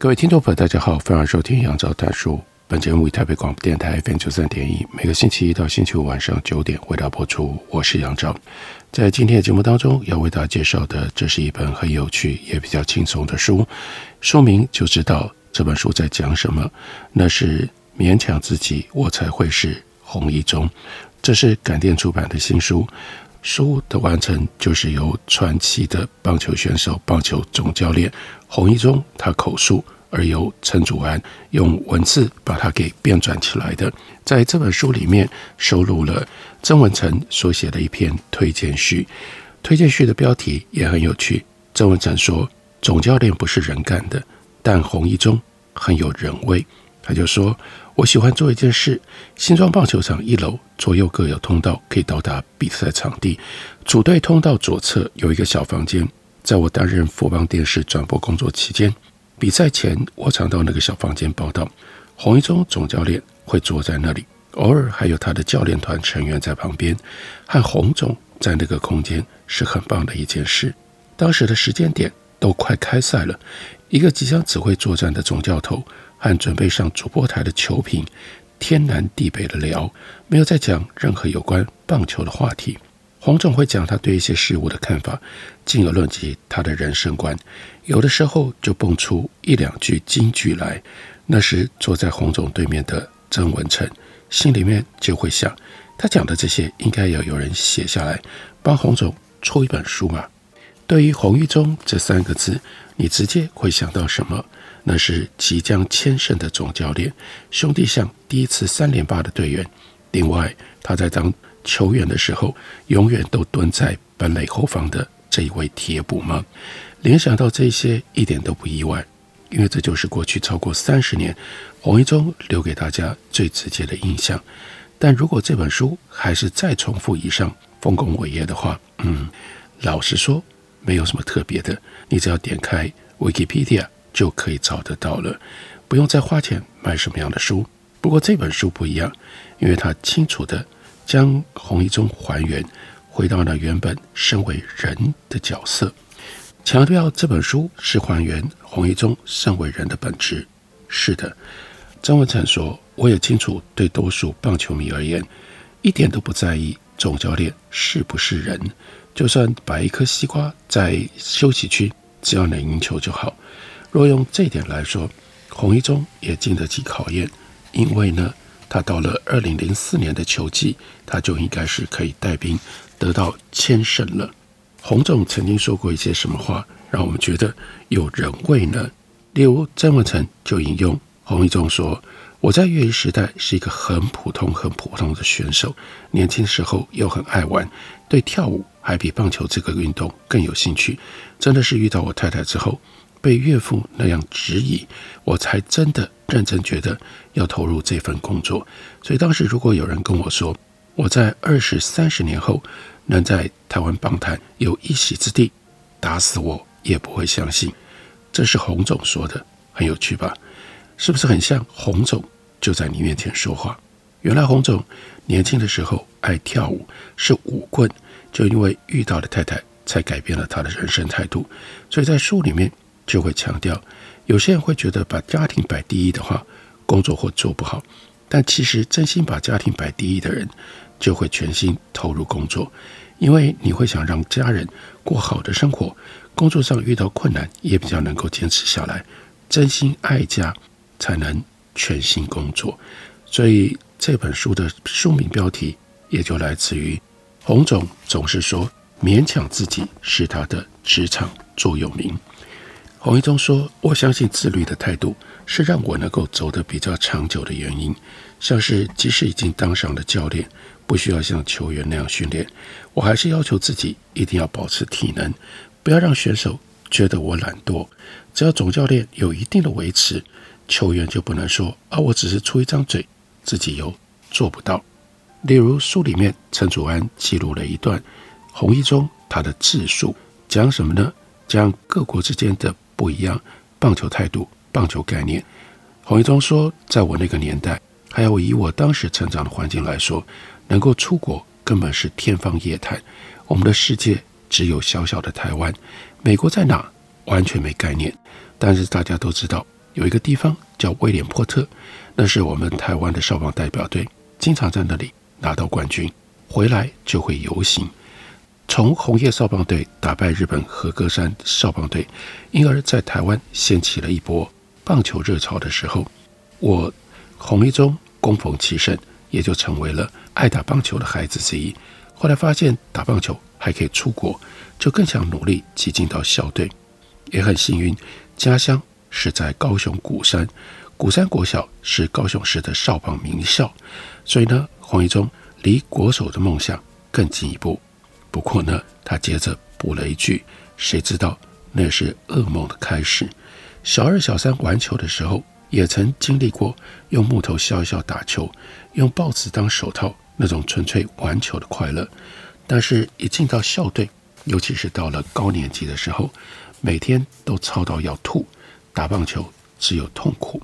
各位听众朋友，大家好，欢迎收听杨照谈书。本节目为台北广播电台 FM 九三点一，每个星期一到星期五晚上九点为大家播出。我是杨照，在今天的节目当中要为大家介绍的，这是一本很有趣也比较轻松的书，书名就知道这本书在讲什么。那是勉强自己，我才会是洪一中。这是感电出版的新书。书的完成就是由传奇的棒球选手、棒球总教练洪一中他口述，而由陈祖安用文字把它给编撰起来的。在这本书里面收录了曾文成所写的一篇推荐序，推荐序的标题也很有趣。曾文成说：“总教练不是人干的，但洪一中很有人味。”他就说。我喜欢做一件事。新庄棒球场一楼左右各有通道，可以到达比赛场地。主队通道左侧有一个小房间。在我担任富邦电视转播工作期间，比赛前我常到那个小房间报到。洪一中总教练会坐在那里，偶尔还有他的教练团成员在旁边。和洪总在那个空间是很棒的一件事。当时的时间点都快开赛了，一个即将指挥作战的总教头。和准备上主播台的球评，天南地北的聊，没有再讲任何有关棒球的话题。黄总会讲他对一些事物的看法，进而论及他的人生观。有的时候就蹦出一两句金句来。那时坐在黄总对面的曾文诚，心里面就会想，他讲的这些应该要有人写下来，帮黄总出一本书嘛。对于洪一中这三个字，你直接会想到什么？那是即将签胜的总教练，兄弟象第一次三连霸的队员。另外，他在当球员的时候，永远都蹲在本垒后方的这一位铁捕吗？联想到这些一点都不意外，因为这就是过去超过三十年洪一中留给大家最直接的印象。但如果这本书还是再重复以上丰功伟业的话，嗯，老实说，没有什么特别的。你只要点开 Wikipedia。就可以找得到了，不用再花钱买什么样的书。不过这本书不一样，因为它清楚地将洪一中还原，回到了原本身为人的角色，强调这本书是还原洪一中身为人的本质。是的，张文灿说，我也清楚，对多数棒球迷而言，一点都不在意总教练是不是人，就算摆一颗西瓜在休息区，只要能赢球就好。若用这点来说，洪一中也经得起考验，因为呢，他到了二零零四年的球季，他就应该是可以带兵得到千胜了。洪总曾经说过一些什么话，让我们觉得有人味呢？例如曾文诚就引用洪一中说：“我在业余时代是一个很普通、很普通的选手，年轻时候又很爱玩，对跳舞还比棒球这个运动更有兴趣。真的是遇到我太太之后。”被岳父那样质疑，我才真的认真觉得要投入这份工作。所以当时如果有人跟我说，我在二十三十年后能在台湾棒坛有一席之地，打死我也不会相信。这是洪总说的，很有趣吧？是不是很像洪总就在你面前说话？原来洪总年轻的时候爱跳舞，是舞棍，就因为遇到了太太，才改变了他的人生态度。所以在书里面。就会强调，有些人会觉得把家庭摆第一的话，工作会做不好。但其实真心把家庭摆第一的人，就会全心投入工作，因为你会想让家人过好的生活。工作上遇到困难，也比较能够坚持下来。真心爱家，才能全心工作。所以这本书的书名标题也就来自于洪总总是说，勉强自己是他的职场座右铭。洪一中说：“我相信自律的态度是让我能够走得比较长久的原因。像是即使已经当上了教练，不需要像球员那样训练，我还是要求自己一定要保持体能，不要让选手觉得我懒惰。只要总教练有一定的维持，球员就不能说啊，我只是出一张嘴，自己又做不到。例如书里面陈祖安记录了一段洪一中他的自述，讲什么呢？讲各国之间的不一样棒球态度、棒球概念。洪一中说，在我那个年代，还有以我当时成长的环境来说，能够出国根本是天方夜谭。我们的世界只有小小的台湾，美国在哪？完全没概念。但是大家都知道，有一个地方叫威廉波特，那是我们台湾的少棒代表队，经常在那里拿到冠军，回来就会游行。从红叶少棒队打败日本和歌山少棒队，因而在台湾掀起了一波棒球热潮的时候，我红一中恭逢其盛，也就成为了爱打棒球的孩子之一。后来发现打棒球还可以出国，就更想努力挤进到校队。也很幸运，家乡是在高雄鼓山，鼓山国小是高雄市的少棒名校，所以呢，黄一中离国手的梦想更进一步。不过呢，他接着补了一句：“谁知道那是噩梦的开始。”小二、小三玩球的时候，也曾经历过用木头削一削打球，用报纸当手套那种纯粹玩球的快乐。但是，一进到校队，尤其是到了高年级的时候，每天都操到要吐，打棒球只有痛苦。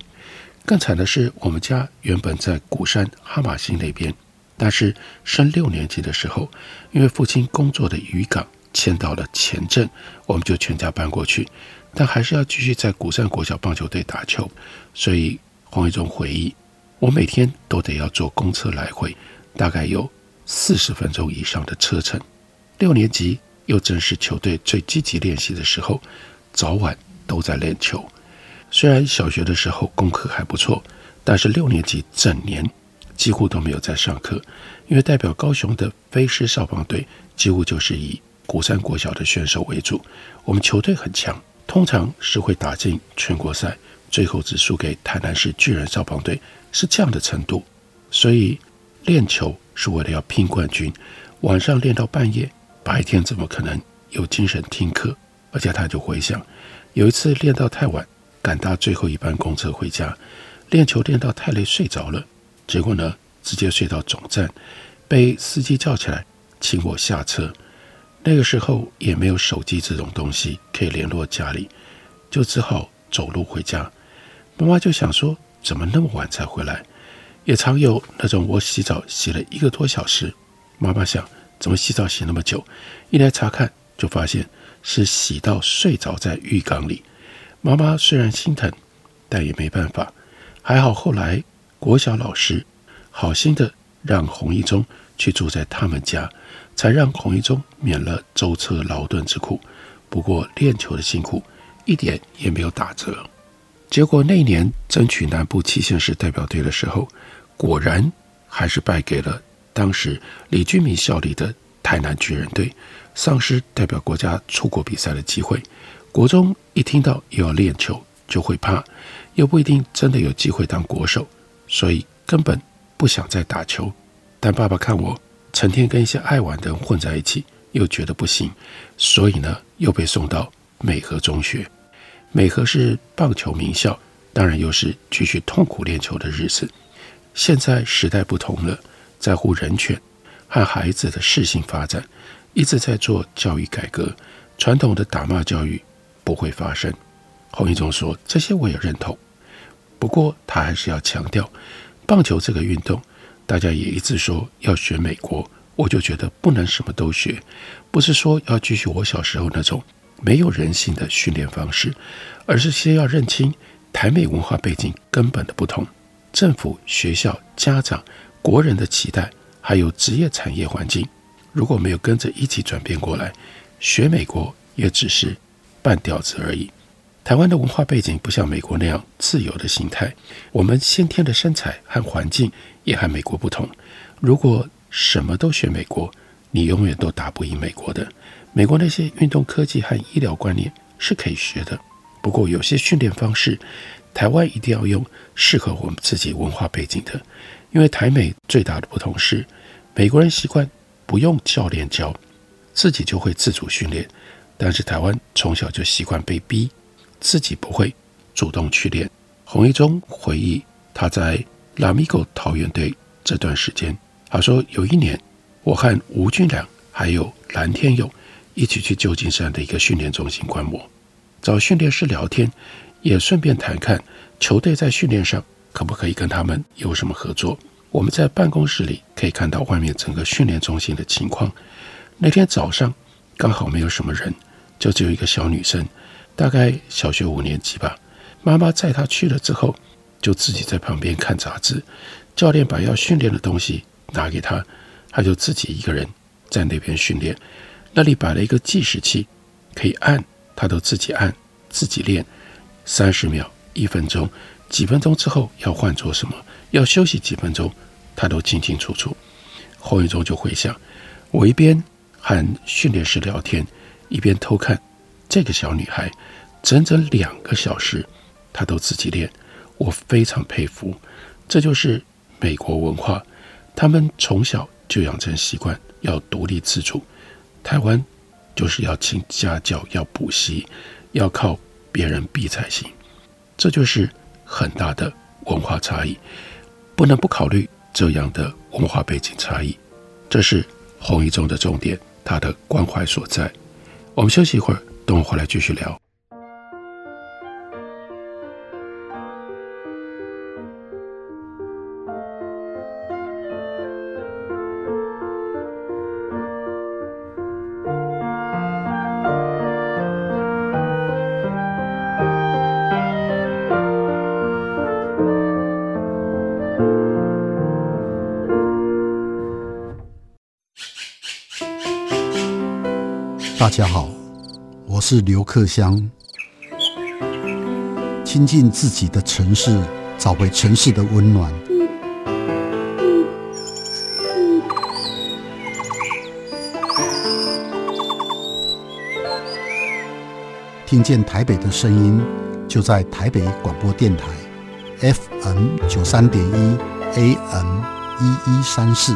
更惨的是，我们家原本在鼓山哈马星那边。但是升六年级的时候，因为父亲工作的渔港迁到了前镇，我们就全家搬过去。但还是要继续在鼓山国小棒球队打球，所以黄一中回忆，我每天都得要坐公车来回，大概有四十分钟以上的车程。六年级又正是球队最积极练习的时候，早晚都在练球。虽然小学的时候功课还不错，但是六年级整年。几乎都没有在上课，因为代表高雄的飞狮少棒队几乎就是以古山国小的选手为主。我们球队很强，通常是会打进全国赛，最后只输给台南市巨人少棒队，是这样的程度。所以练球是为了要拼冠军，晚上练到半夜，白天怎么可能有精神听课？而且他就回想，有一次练到太晚，赶搭最后一班公车回家，练球练到太累睡着了。结果呢，直接睡到总站，被司机叫起来，请我下车。那个时候也没有手机这种东西可以联络家里，就只好走路回家。妈妈就想说，怎么那么晚才回来？也常有那种我洗澡洗了一个多小时，妈妈想怎么洗澡洗那么久？一来查看，就发现是洗到睡着在浴缸里。妈妈虽然心疼，但也没办法。还好后来。国小老师好心的让洪一中去住在他们家，才让洪一中免了舟车劳顿之苦。不过练球的辛苦一点也没有打折。结果那年争取南部七县市代表队的时候，果然还是败给了当时李俊明效力的台南巨人队，丧失代表国家出国比赛的机会。国中一听到又要练球，就会怕，又不一定真的有机会当国手。所以根本不想再打球，但爸爸看我成天跟一些爱玩的人混在一起，又觉得不行，所以呢，又被送到美和中学。美和是棒球名校，当然又是继续痛苦练球的日子。现在时代不同了，在乎人权和孩子的适性发展，一直在做教育改革，传统的打骂教育不会发生。洪一中说：“这些我也认同。”不过，他还是要强调，棒球这个运动，大家也一直说要学美国，我就觉得不能什么都学，不是说要继续我小时候那种没有人性的训练方式，而是先要认清台美文化背景根本的不同，政府、学校、家长、国人的期待，还有职业产业环境，如果没有跟着一起转变过来，学美国也只是半吊子而已。台湾的文化背景不像美国那样自由的形态，我们先天的身材和环境也和美国不同。如果什么都学美国，你永远都打不赢美国的。美国那些运动科技和医疗观念是可以学的，不过有些训练方式，台湾一定要用适合我们自己文化背景的。因为台美最大的不同是，美国人习惯不用教练教，自己就会自主训练。但是台湾从小就习惯被逼，自己不会主动去练。洪一中回忆他在拉米狗桃园队这段时间，他说有一年我和吴俊良还有蓝天勇一起去旧金山的一个训练中心观摩，找训练师聊天，也顺便谈看球队在训练上可不可以跟他们有什么合作。我们在办公室里可以看到外面整个训练中心的情况。那天早上刚好没有什么人，就只有一个小女生，大概小学五年级吧。妈妈载她去了之后，就自己在旁边看杂志。教练把要训练的东西拿给她，她就自己一个人在那边训练。那里摆了一个计时器，可以按，她都自己按，自己练。三十秒、一分钟、几分钟之后要换做什么，要休息几分钟，她都清清楚楚。后一周就回想，我一边。和训练师聊天，一边偷看这个小女孩，整整两个小时，她都自己练，我非常佩服。这就是美国文化，他们从小就养成习惯，要独立自主。台湾就是要请家教，要补习，要靠别人逼才行。这就是很大的文化差异，不能不考虑这样的文化背景差异。这是洪一中的重点。他的关怀所在。我们休息一会儿，等我回来继续聊。是刘克襄。亲近自己的城市，找回城市的温暖。听见台北的声音，就在台北广播电台，FM 九三点一，AM 一一三四。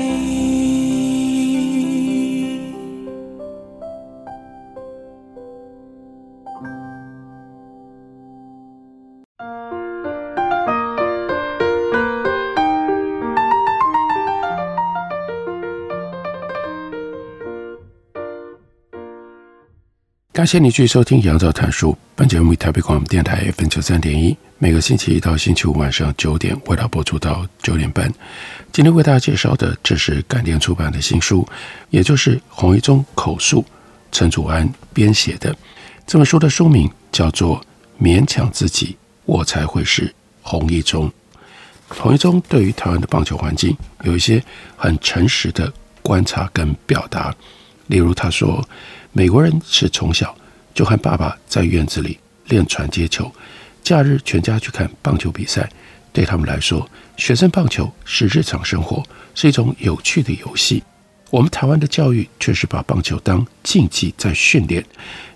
感谢你继续收听《杨照谈书》。本节目为台北广播电台 FM 九三点一，每个星期一到星期五晚上九点，为大家播出到九点半。今天为大家介绍的，这是感电出版的新书，也就是洪一中口述，陈祖安编写的。这本书的书名叫做《勉强自己，我才会是洪一中》。洪一中对于台湾的棒球环境有一些很诚实的观察跟表达，例如他说。美国人是从小就和爸爸在院子里练传接球，假日全家去看棒球比赛。对他们来说，学生棒球是日常生活，是一种有趣的游戏。我们台湾的教育却是把棒球当竞技在训练，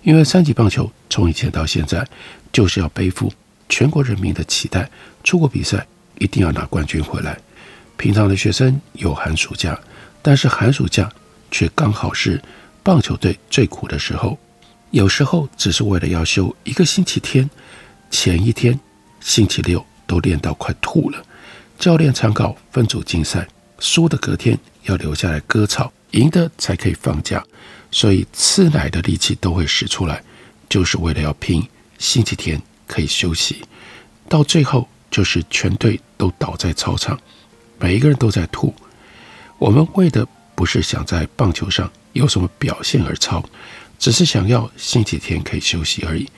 因为三级棒球从以前到现在就是要背负全国人民的期待，出国比赛一定要拿冠军回来。平常的学生有寒暑假，但是寒暑假却刚好是。棒球队最苦的时候，有时候只是为了要休一个星期天，前一天星期六都练到快吐了。教练常搞分组竞赛，输的隔天要留下来割草，赢的才可以放假，所以吃奶的力气都会使出来，就是为了要拼星期天可以休息。到最后就是全队都倒在操场，每一个人都在吐。我们为的不是想在棒球上。有什么表现而操，只是想要星期天可以休息而已。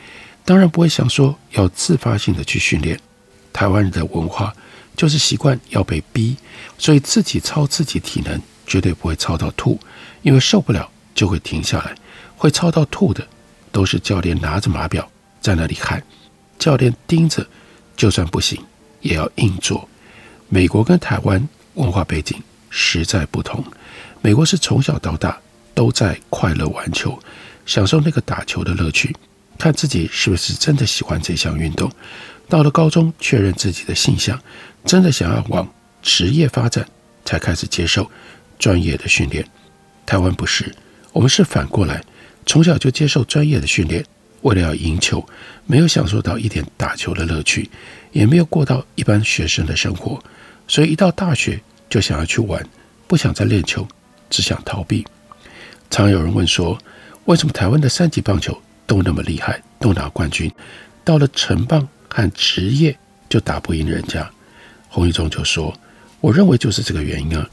当然不会想说要自发性的去训练。台湾人的文化就是习惯要被逼，所以自己操自己体能绝对不会操到吐，因为受不了就会停下来。会操到吐的，都是教练拿着码表在那里喊，教练盯着，就算不行也要硬做。美国跟台湾文化背景实在不同，美国是从小到大都在快乐玩球，享受那个打球的乐趣，看自己是不是真的喜欢这项运动。到了高中，确认自己的性向，真的想要往职业发展，才开始接受专业的训练。台湾不是，我们是反过来，从小就接受专业的训练，为了要赢球，没有享受到一点打球的乐趣，也没有过到一般学生的生活，所以一到大学就想要去玩，不想再练球，只想逃避。常有人问说，为什么台湾的三级棒球都那么厉害，都拿冠军，到了成棒？看职业就打不赢人家，洪一中就说：“我认为就是这个原因啊，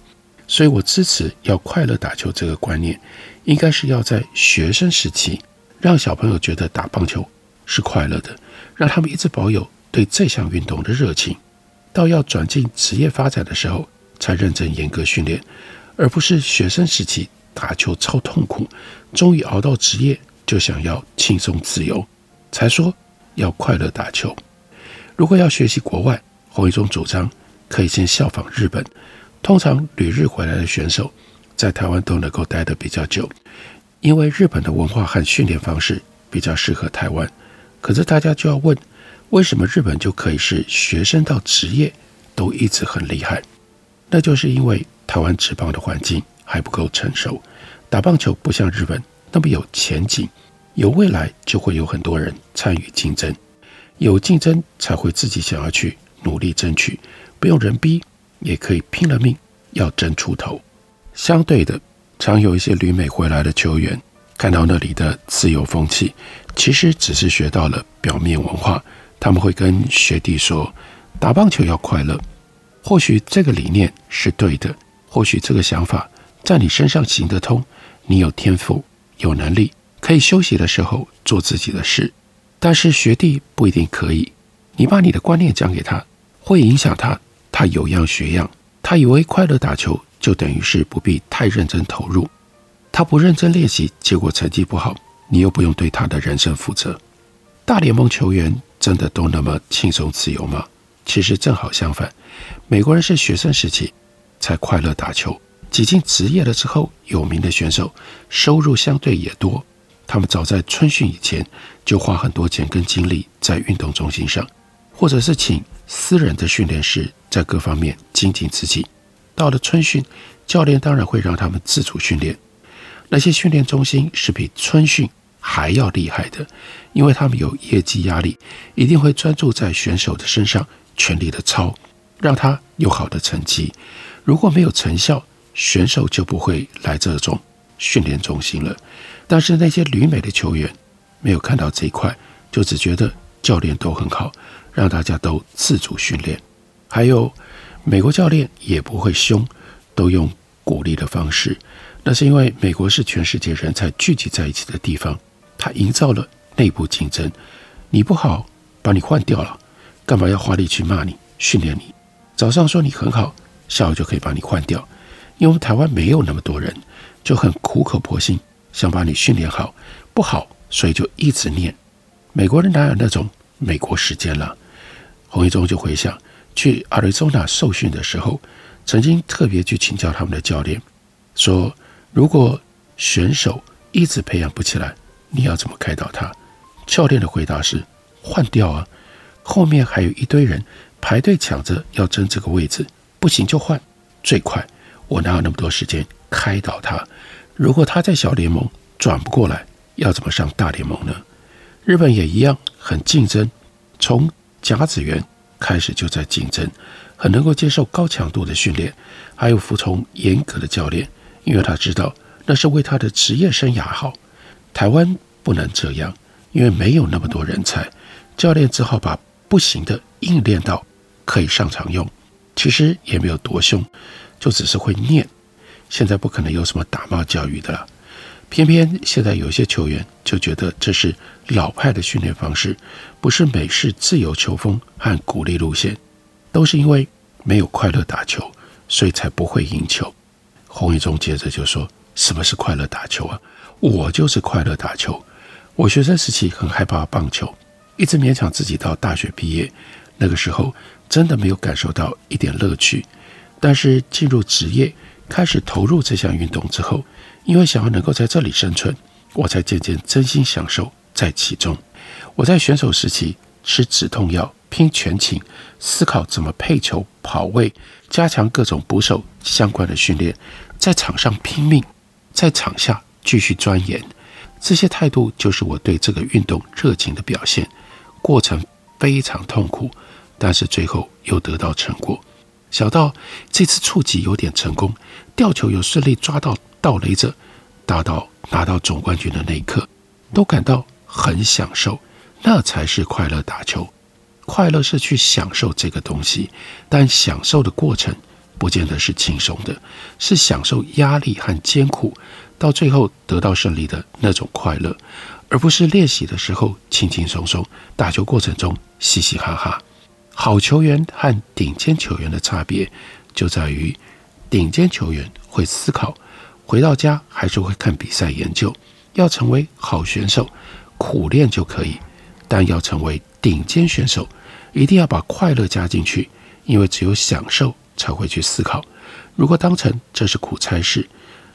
所以我支持要快乐打球这个观念，应该是要在学生时期让小朋友觉得打棒球是快乐的，让他们一直保有对这项运动的热情，到要转进职业发展的时候才认真严格训练，而不是学生时期打球超痛苦，终于熬到职业就想要轻松自由，才说要快乐打球。”如果要学习国外，洪一中主张可以先效仿日本。通常旅日回来的选手在台湾都能够待得比较久，因为日本的文化和训练方式比较适合台湾。可是大家就要问，为什么日本就可以是学生到职业都一直很厉害？那就是因为台湾职棒的环境还不够成熟，打棒球不像日本那么有前景，有未来就会有很多人参与竞争。有竞争才会自己想要去努力争取，不用人逼也可以拼了命要争出头。相对的，常有一些旅美回来的球员，看到那里的自由风气，其实只是学到了表面文化。他们会跟学弟说，打棒球要快乐。或许这个理念是对的，或许这个想法在你身上行得通。你有天赋，有能力，可以休息的时候做自己的事。但是学弟不一定可以，你把你的观念讲给他，会影响他，他有样学样，他以为快乐打球就等于是不必太认真投入，他不认真练习，结果成绩不好，你又不用对他的人生负责。大联盟球员真的都那么轻松自由吗？其实正好相反，美国人是学生时期才快乐打球，挤进职业了之后，有名的选手收入相对也多。他们早在春训以前就花很多钱跟精力在运动中心上，或者是请私人的训练师在各方面精进自己。到了春训，教练当然会让他们自主训练。那些训练中心是比春训还要厉害的，因为他们有业绩压力，一定会专注在选手的身上，全力的操，让他有好的成绩。如果没有成效，选手就不会来这种训练中心了。但是那些旅美的球员没有看到这一块，就只觉得教练都很好，让大家都自主训练。还有美国教练也不会凶，都用鼓励的方式。那是因为美国是全世界人才聚集在一起的地方，他营造了内部竞争。你不好，把你换掉了，干嘛要花力去骂你、训练你？早上说你很好，下午就可以把你换掉。因为我们台湾没有那么多人，就很苦口婆心。想把你训练好，不好，所以就一直念。美国人哪有那种美国时间了？洪一中就回想去亚利桑那受训的时候，曾经特别去请教他们的教练，说如果选手一直培养不起来，你要怎么开导他？教练的回答是换掉啊，后面还有一堆人排队抢着要争这个位置，不行就换，最快。我哪有那么多时间开导他？如果他在小联盟转不过来，要怎么上大联盟呢？日本也一样，很竞争，从甲子园开始就在竞争，很能够接受高强度的训练，还有服从严格的教练，因为他知道那是为他的职业生涯好。台湾不能这样，因为没有那么多人才，教练只好把不行的硬练到可以上场用。其实也没有多凶，就只是会念。现在不可能有什么打骂教育的了，偏偏现在有些球员就觉得这是老派的训练方式，不是美式自由球风和鼓励路线，都是因为没有快乐打球，所以才不会赢球。洪一中接着就说：“什么是快乐打球啊？我就是快乐打球。我学生时期很害怕棒球，一直勉强自己到大学毕业。那个时候真的没有感受到一点乐趣。但是进入职业，开始投入这项运动之后，因为想要能够在这里生存，我才渐渐真心享受在其中。我在选手时期吃止痛药。”拼全勤，思考怎么配球、跑位，加强各种捕手相关的训练，在场上拼命，在场下继续钻研。这些态度就是我对这个运动热情的表现。过程非常痛苦，但是最后又得到成果。小到这次触击有点成功，吊球有顺利抓到盗垒者，大到拿到总冠军的那一刻，都感到很享受。那才是快乐打球。快乐是去享受这个东西，但享受的过程不见得是轻松的，是享受压力和艰苦，到最后得到胜利的那种快乐，而不是练习的时候轻轻松松，打球过程中嘻嘻哈哈。好球员和顶尖球员的差别就在于，顶尖球员会思考，回到家还是会看比赛研究。要成为好选手，苦练就可以，但要成为顶尖选手一定要把快乐加进去，因为只有享受才会去思考。如果当成这是苦差事，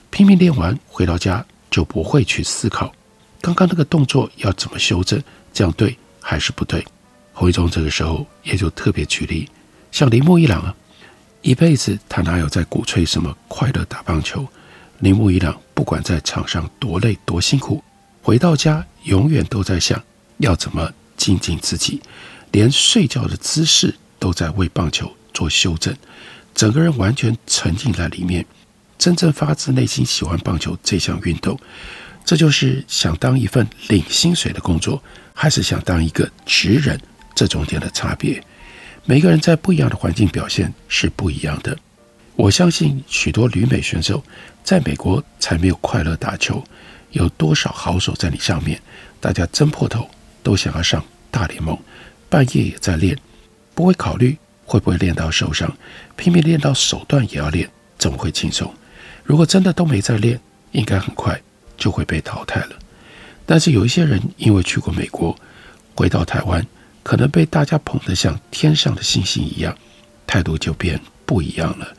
拼命练完回到家就不会去思考，刚刚那个动作要怎么修正，这样对还是不对？洪一中这个时候也就特别举例，像铃木一朗啊，一辈子他哪有在鼓吹什么快乐打棒球？铃木一朗不管在场上多累多辛苦，回到家永远都在想要怎么。精进自己，连睡觉的姿势都在为棒球做修正，整个人完全沉浸在里面，真正发自内心喜欢棒球这项运动。这就是想当一份领薪水的工作，还是想当一个职人这中间的差别。每个人在不一样的环境表现是不一样的。我相信许多旅美选手在美国才没有快乐打球，有多少好手在你上面，大家争破头。都想要上大联盟，半夜也在练，不会考虑会不会练到受伤，拼命练到手段也要练，怎么会轻松？如果真的都没在练，应该很快就会被淘汰了。但是有一些人因为去过美国，回到台湾，可能被大家捧得像天上的星星一样，态度就变不一样了，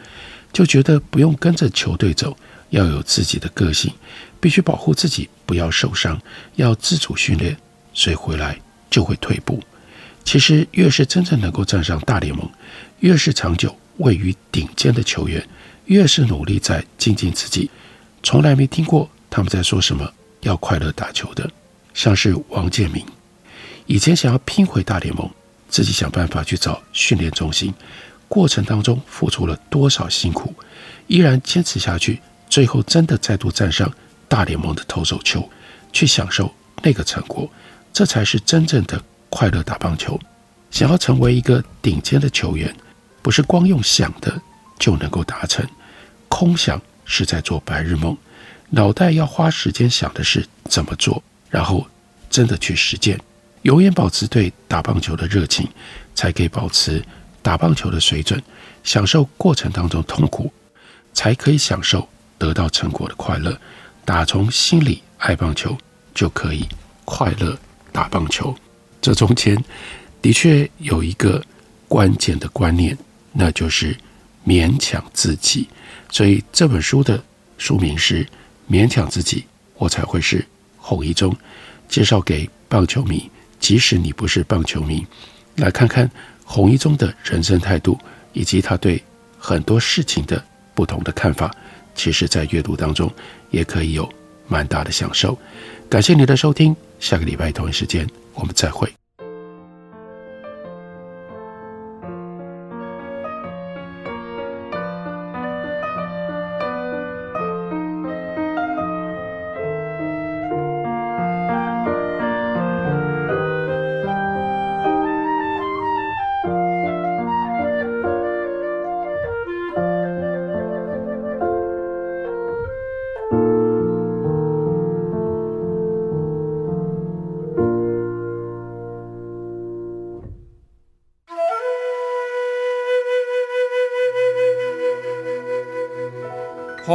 就觉得不用跟着球队走，要有自己的个性，必须保护自己不要受伤，要自主训练。所以回来就会退步。其实越是真正能够站上大联盟，越是长久位于顶尖的球员，越是努力在精进自己。从来没听过他们在说什么要快乐打球的。像是王建民，以前想要拼回大联盟，自己想办法去找训练中心，过程当中付出了多少辛苦，依然坚持下去，最后真的再度站上大联盟的投手丘，去享受那个成果。这才是真正的快乐打棒球。想要成为一个顶尖的球员，不是光用想的就能够达成。空想是在做白日梦，脑袋要花时间想的是怎么做，然后真的去实践。永远保持对打棒球的热情，才可以保持打棒球的水准。享受过程当中痛苦，才可以享受得到成果的快乐。打从心里爱棒球，就可以快乐。打棒球，这中间的确有一个关键的观念，那就是勉强自己。所以这本书的书名是《勉强自己，我才会是洪一中》，介绍给棒球迷，即使你不是棒球迷，来看看洪一中的人生态度，以及他对很多事情的不同的看法。其实，在阅读当中也可以有蛮大的享受。感谢你的收听。下个礼拜同一时间，我们再会。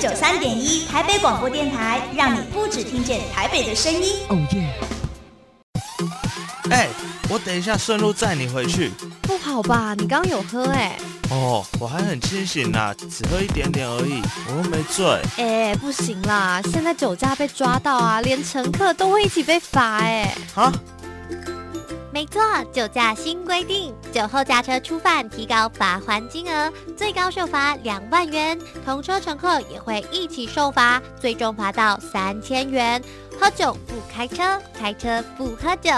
九三点一台北广播电台，让你不只听见台北的声音。哦耶！哎，我等一下顺路载你回去。不好吧？你刚刚有喝哎。哦，我还很清醒啦，只喝一点点而已，我又没醉。哎，不行啦，现在酒驾被抓到啊，连乘客都会一起被罚哎。啊？没错，酒驾新规定，酒后驾车初犯提高罚还金额，最高受罚两万元，同车乘客也会一起受罚，最终罚到三千元。喝酒不开车，开车不喝酒。